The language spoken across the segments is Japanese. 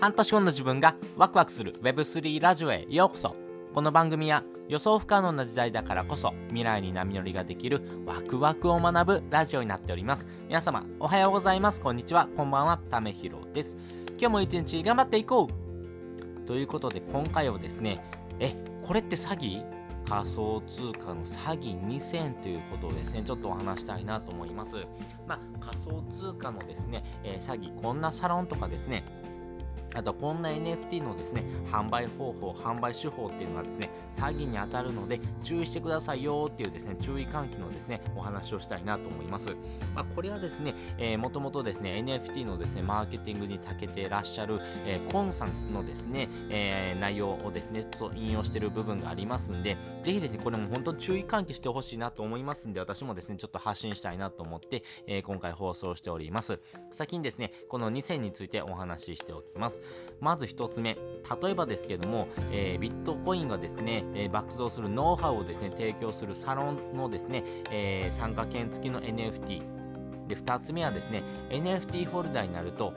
半年後の自分がワクワクする Web3 ラジオへようこそ。この番組は予想不可能な時代だからこそ未来に波乗りができるワクワクを学ぶラジオになっております。皆様おはようございます。こんにちは。こんばんは。ためひろです。今日も一日頑張っていこう。ということで今回はですねえこれって詐欺？仮想通貨の詐欺2000ということをですね、ちょっとお話したいなと思います。まあ、仮想通貨のですね、えー、詐欺、こんなサロンとかですね、あとこんな NFT のですね、販売方法、販売手法っていうのはですね、詐欺に当たるので注意してくださいよっていうですね、注意喚起のですね、お話をしたいなと思います。まあ、これはですね、えー、もともとですね、NFT のですね、マーケティングに長けてらっしゃる、えー、コンさんのですね、えー、内容をですね、ちょっと引用している部分がありますんで、ぜひですね、これも本当注意喚起してほしいなと思いますんで、私もですね、ちょっと発信したいなと思って、えー、今回放送しております。先にですね、この2選についてお話ししておきます。まず1つ目、例えばですけども、えー、ビットコインがですね、えー、爆増するノウハウをですね、提供するサロンのですね、えー、参加券付きの NFT。で、2つ目はですね、NFT ホルダーになると、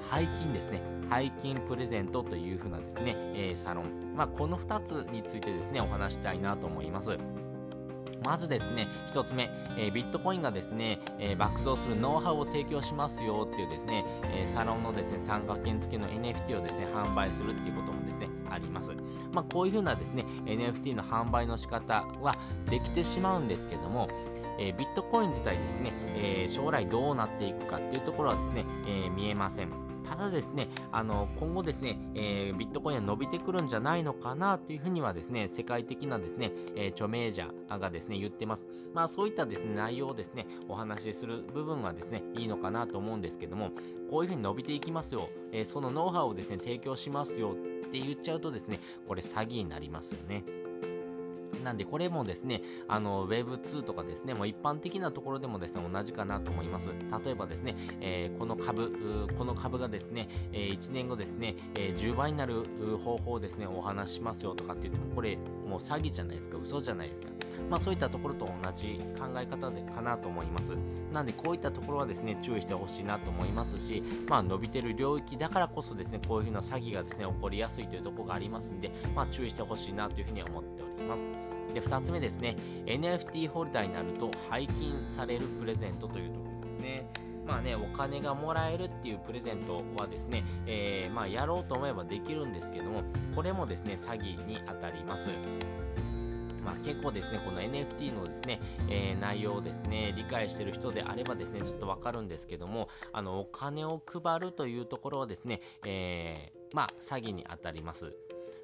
背金ですね。背金プレゼントという風なですね、え、サロン。まあ、この2つについてですね、お話したいなと思います。まずですね、一つ目、えー、ビットコインがですね、えー、爆増するノウハウを提供しますよっていうですね、えー、サロンのですね、参加券付きの NFT をですね、販売するっていうこともですね、あります。まあ、こういうふうなですね、NFT の販売の仕方はできてしまうんですけども、えー、ビットコイン自体ですね、え、将来どうなっていくかっていうところはですね、え、見えません。ただですね、あの、今後ですね、えー、ビットコインは伸びてくるんじゃないのかなというふうにはですね、世界的なですね、えー、著名者がですね、言ってます。まあそういったですね、内容をですね、お話しする部分はですね、いいのかなと思うんですけども、こういうふうに伸びていきますよ、えー、そのノウハウをですね、提供しますよって言っちゃうとですね、これ詐欺になりますよね。なんでこれもですね、あの Web2 とかですね、もう一般的なところでもですね、同じかなと思います。例えばですね、えー、この株、この株がですね、えー、1年後ですね、えー、10倍になる方法をですね、お話しますよとかって言っても、これもう詐欺じゃないですか、嘘じゃないですか。まあそういったところと同じ考え方でかなと思います。なんでこういったところはですね、注意してほしいなと思いますし、まあ伸びてる領域だからこそですね、こういうふうな詐欺がですね、起こりやすいというところがありますんで、まあ注意してほしいなというふうに思ってます。で、2つ目ですね、NFT ホルダーになると配金されるプレゼントというところですね。まあね、お金がもらえるっていうプレゼントはですね、えー、まあやろうと思えばできるんですけども、これもですね、詐欺に当たります。まあ、結構ですね、この NFT のですね、えー、内容をですね、理解してる人であればですね、ちょっとわかるんですけども、あの、お金を配るというところはですね、えー、まあ、詐欺に当たります。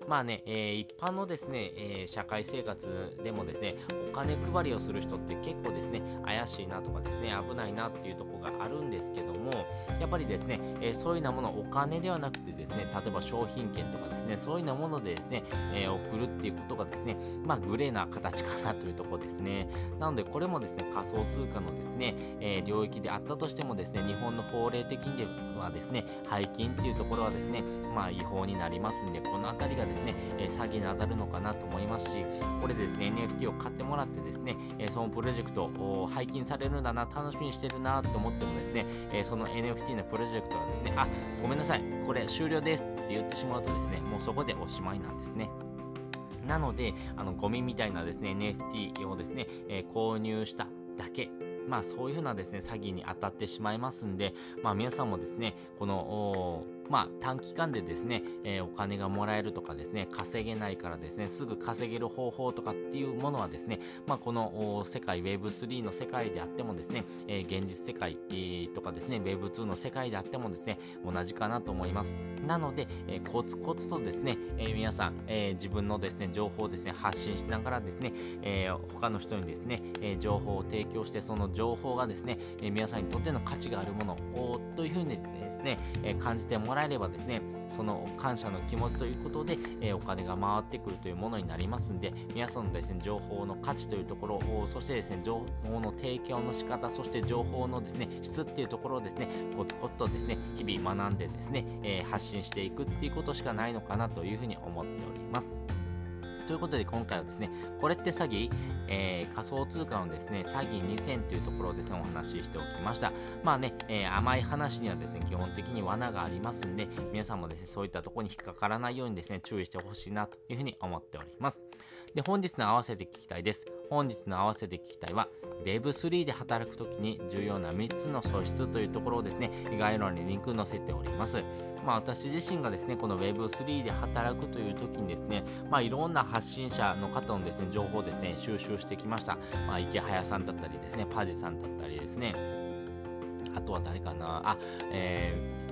まあね、えー、一般のですね、えー、社会生活でもですね、お金配りをする人って結構ですね、怪しいなとかですね、危ないなっていうとこがあるんですけども、やっぱりですね、えー、そういうようなもの、お金ではなくてですね、例えば商品券とかですね、そういうようなものでですね、え送るっていうことがですね、まあ、グレーな形かなというところですね。なので、これもですね、仮想通貨のですね、え領域であったとしてもですね、日本の法令的にはですね、背金っていうところはですね、まあ、違法になりますんで、このあたりがですね、ねえ詐欺に当たるのかなと思いますし、これですね、NFT を買ってもらってですね、えそのプロジェクトを拝金されるんだな、楽しみにしてるなと思ってもですね、えその NFT のプロジェクトはですね、あ、ごめんなさい、これ終了ですって言ってしまうとですね、もうそこでおしまいなんですね。なので、あの、ゴミみたいなですね、NFT をですね、え、購入しただけまあそういう風なですね、詐欺に当たってしまいますんで、まあ皆さんもですね、この、まあ、短期間でですね、えー、お金がもらえるとかですね、稼げないからですね、すぐ稼げる方法とかっていうものはですね、まあ、この世界 Web3 の世界であってもですね、えー、現実世界、えー、とかですね、Web2 の世界であってもですね、同じかなと思います。なので、えー、コツコツとですね、えー、皆さん、えー、自分のですね、情報をですね、発信しながらですね、えー、他の人にですね、えー、情報を提供して、その情報がですね、え、皆さんにとっての価値があるものをというふうにですね、え、感じてもらえればですね、その感謝の気持ちということで、え、お金が回ってくるというものになりますんで、皆さんのですね、情報の価値というところを、そしてですね、情報の提供の仕方、そして情報のですね、質っていうところをですね、コツコツとですね、日々学んでですね、え、発信していくっていうことしかないのかなというふうに思っております。ということで今回はですね、これって詐欺、えー、仮想通貨のですね、詐欺2000というところをですね、お話ししておきました。まあね、えー、甘い話にはですね、基本的に罠がありますんで、皆さんもですね、そういったところに引っかからないようにですね、注意してほしいなというふうに思っております。で、本日の合わせて聞きたいです。本日の合わせて聞きたいは、Web3 で働くときに重要な3つの素質というところをですね、概要欄にリンク載せております。まあ私自身がですね、この Web3 で働くという時にですね、まあいろんな発信者の方のですね、情報をですね、収集してきました。まあ池早さんだったりですね、パジさんだったりですね、あとは誰かな、あ、えー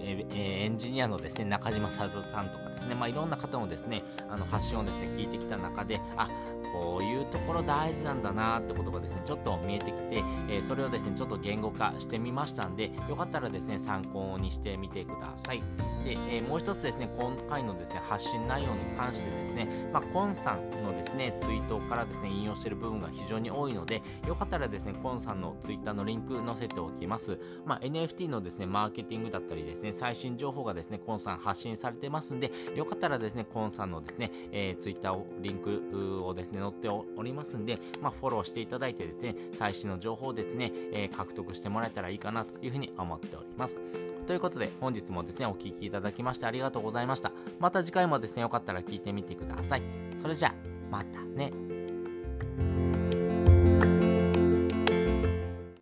えー、エンジニアのですね、中島さんとかですね、まあ、いろんな方もですね、あの発信をですね、聞いてきた中で、あ、こういうところ大事なんだなってことがですね、ちょっと見えてきて、えー、それをですね、ちょっと言語化してみましたんで、よかったらですね、参考にしてみてください。で、えー、もう一つですね、今回のですね、発信内容に関してですね、まあ、コンさんのですね、ツイートからですね、引用している部分が非常に多いので、よかったらですね、コンさんのツイッターのリンク載せておきます。まあ、NFT のですね、マーケティングだったりですね、最新情報がですね、コンさん発信されてますんで、よかったらですね、コンさんのですね、えー、ツイッターを、リンクをですね、載っておりますんで、まあ、フォローしていただいてですね、最新の情報をですね、えー、獲得してもらえたらいいかなというふうに思っております。ということで、本日もですね、お聴きいただきましてありがとうございました。また次回もですね、よかったら聞いてみてください。それじゃあ、またね。